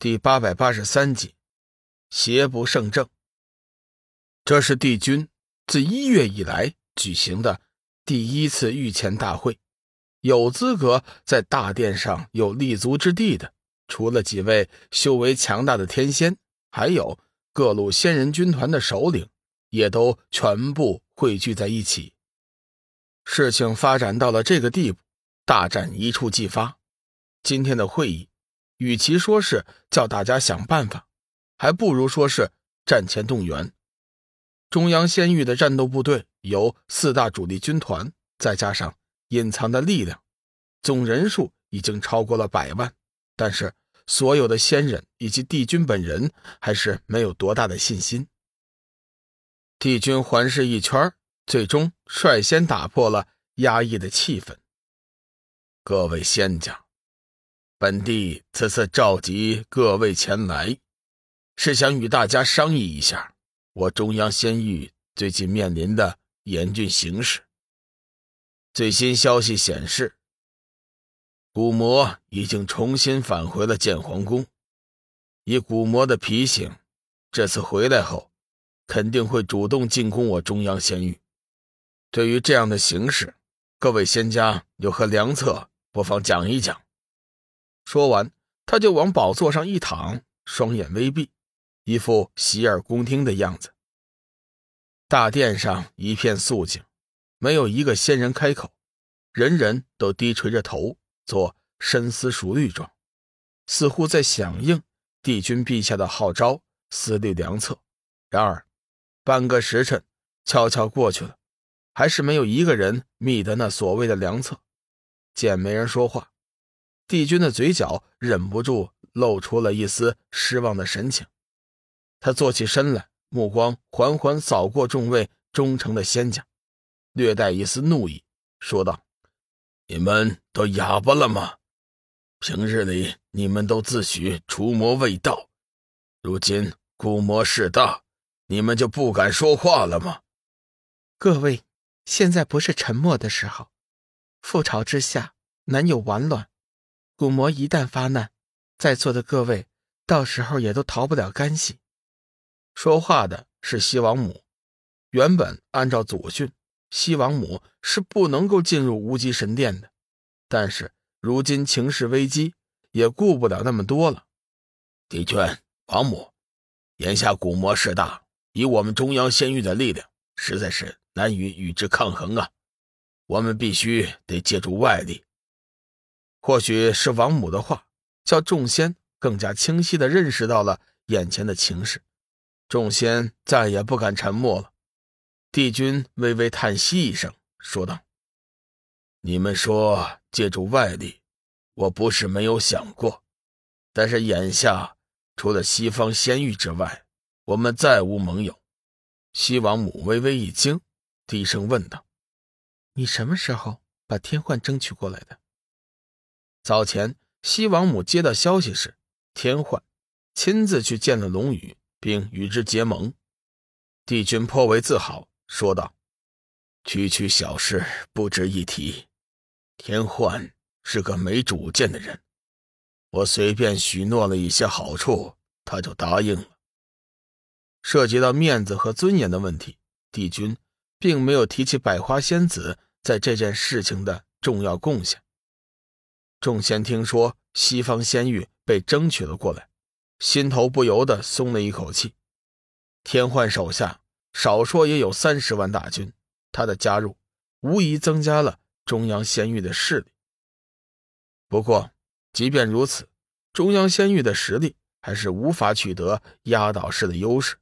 第八百八十三集，邪不胜正。这是帝君自一月以来举行的第一次御前大会，有资格在大殿上有立足之地的，除了几位修为强大的天仙，还有各路仙人军团的首领，也都全部汇聚在一起。事情发展到了这个地步，大战一触即发。今天的会议。与其说是叫大家想办法，还不如说是战前动员。中央仙域的战斗部队由四大主力军团，再加上隐藏的力量，总人数已经超过了百万。但是所有的仙人以及帝君本人还是没有多大的信心。帝君环视一圈，最终率先打破了压抑的气氛。各位仙家。本帝此次召集各位前来，是想与大家商议一下我中央仙域最近面临的严峻形势。最新消息显示，古魔已经重新返回了剑皇宫。以古魔的脾性，这次回来后，肯定会主动进攻我中央仙域。对于这样的形势，各位仙家有何良策？不妨讲一讲。说完，他就往宝座上一躺，双眼微闭，一副洗耳恭听的样子。大殿上一片肃静，没有一个仙人开口，人人都低垂着头，做深思熟虑状，似乎在响应帝君陛下的号召，思虑良策。然而，半个时辰悄悄过去了，还是没有一个人觅得那所谓的良策。见没人说话。帝君的嘴角忍不住露出了一丝失望的神情，他坐起身来，目光缓缓扫过众位忠诚的仙家，略带一丝怒意，说道：“你们都哑巴了吗？平日里你们都自诩除魔卫道，如今孤魔势大，你们就不敢说话了吗？”各位，现在不是沉默的时候，覆巢之下难有完卵。古魔一旦发难，在座的各位到时候也都逃不了干系。说话的是西王母。原本按照祖训，西王母是不能够进入无极神殿的，但是如今情势危机，也顾不了那么多了。帝君、王母，眼下古魔势大，以我们中央仙域的力量，实在是难以与之抗衡啊！我们必须得借助外力。或许是王母的话，叫众仙更加清晰地认识到了眼前的情势。众仙再也不敢沉默了。帝君微微叹息一声，说道：“你们说借助外力，我不是没有想过，但是眼下除了西方仙域之外，我们再无盟友。”西王母微微一惊，低声问道：“你什么时候把天幻争取过来的？”早前，西王母接到消息时，天幻亲自去见了龙宇，并与之结盟。帝君颇为自豪，说道：“区区小事不值一提。天幻是个没主见的人，我随便许诺了一些好处，他就答应了。涉及到面子和尊严的问题，帝君并没有提起百花仙子在这件事情的重要贡献。”众仙听说西方仙域被争取了过来，心头不由得松了一口气。天幻手下少说也有三十万大军，他的加入无疑增加了中央仙域的势力。不过，即便如此，中央仙域的实力还是无法取得压倒式的优势。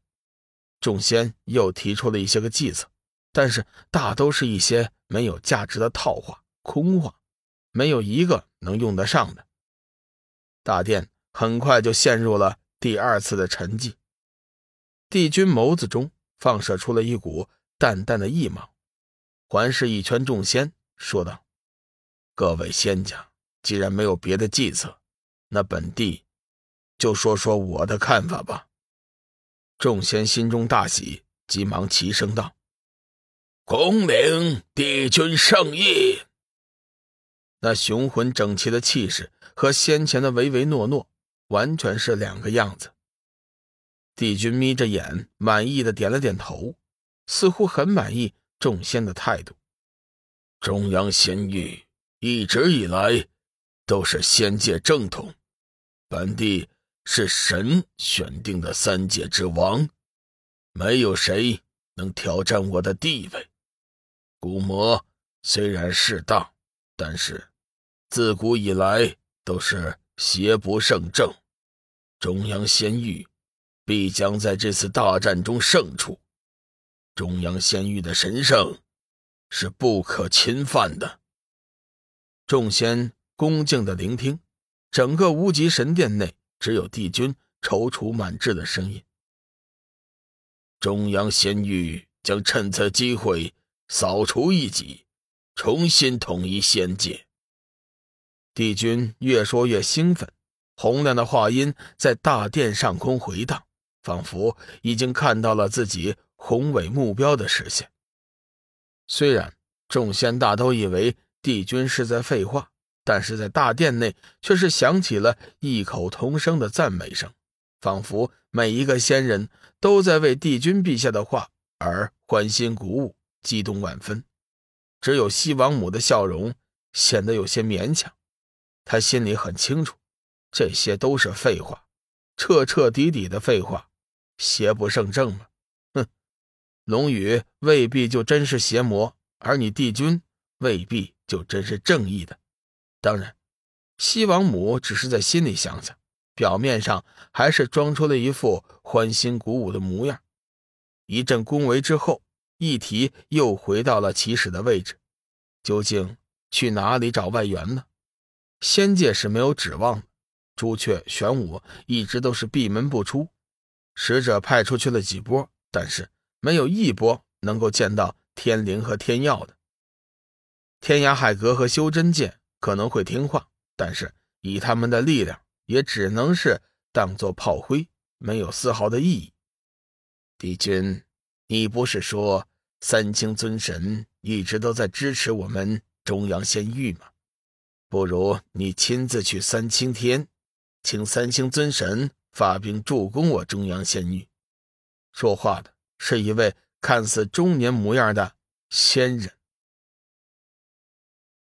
众仙又提出了一些个计策，但是大都是一些没有价值的套话、空话。没有一个能用得上的。大殿很快就陷入了第二次的沉寂。帝君眸子中放射出了一股淡淡的异芒，环视一圈众仙，说道：“各位仙家，既然没有别的计策，那本帝就说说我的看法吧。”众仙心中大喜，急忙齐声道：“恭领帝君圣意。”那雄浑整齐的气势和先前的唯唯诺诺，完全是两个样子。帝君眯着眼，满意的点了点头，似乎很满意众仙的态度。中央仙域一直以来都是仙界正统，本帝是神选定的三界之王，没有谁能挑战我的地位。古魔虽然势大，但是自古以来都是邪不胜正，中央仙域必将在这次大战中胜出。中央仙域的神圣。是不可侵犯的。众仙恭敬的聆听，整个无极神殿内只有帝君踌躇满志的声音。中央仙域将趁此机会扫除异己，重新统一仙界。帝君越说越兴奋，洪亮的话音在大殿上空回荡，仿佛已经看到了自己宏伟目标的实现。虽然众仙大都以为帝君是在废话，但是在大殿内却是响起了异口同声的赞美声，仿佛每一个仙人都在为帝君陛下的话而欢欣鼓舞、激动万分。只有西王母的笑容显得有些勉强，他心里很清楚，这些都是废话，彻彻底底的废话，邪不胜正嘛。龙宇未必就真是邪魔，而你帝君未必就真是正义的。当然，西王母只是在心里想想，表面上还是装出了一副欢欣鼓舞的模样。一阵恭维之后，议题又回到了起始的位置：究竟去哪里找外援呢？仙界是没有指望的，朱雀、玄武一直都是闭门不出，使者派出去了几波，但是。没有一波能够见到天灵和天耀的。天涯海阁和修真界可能会听话，但是以他们的力量，也只能是当做炮灰，没有丝毫的意义。帝君，你不是说三清尊神一直都在支持我们中央仙域吗？不如你亲自去三清天，请三清尊神发兵助攻我中央仙女。说话的。是一位看似中年模样的仙人。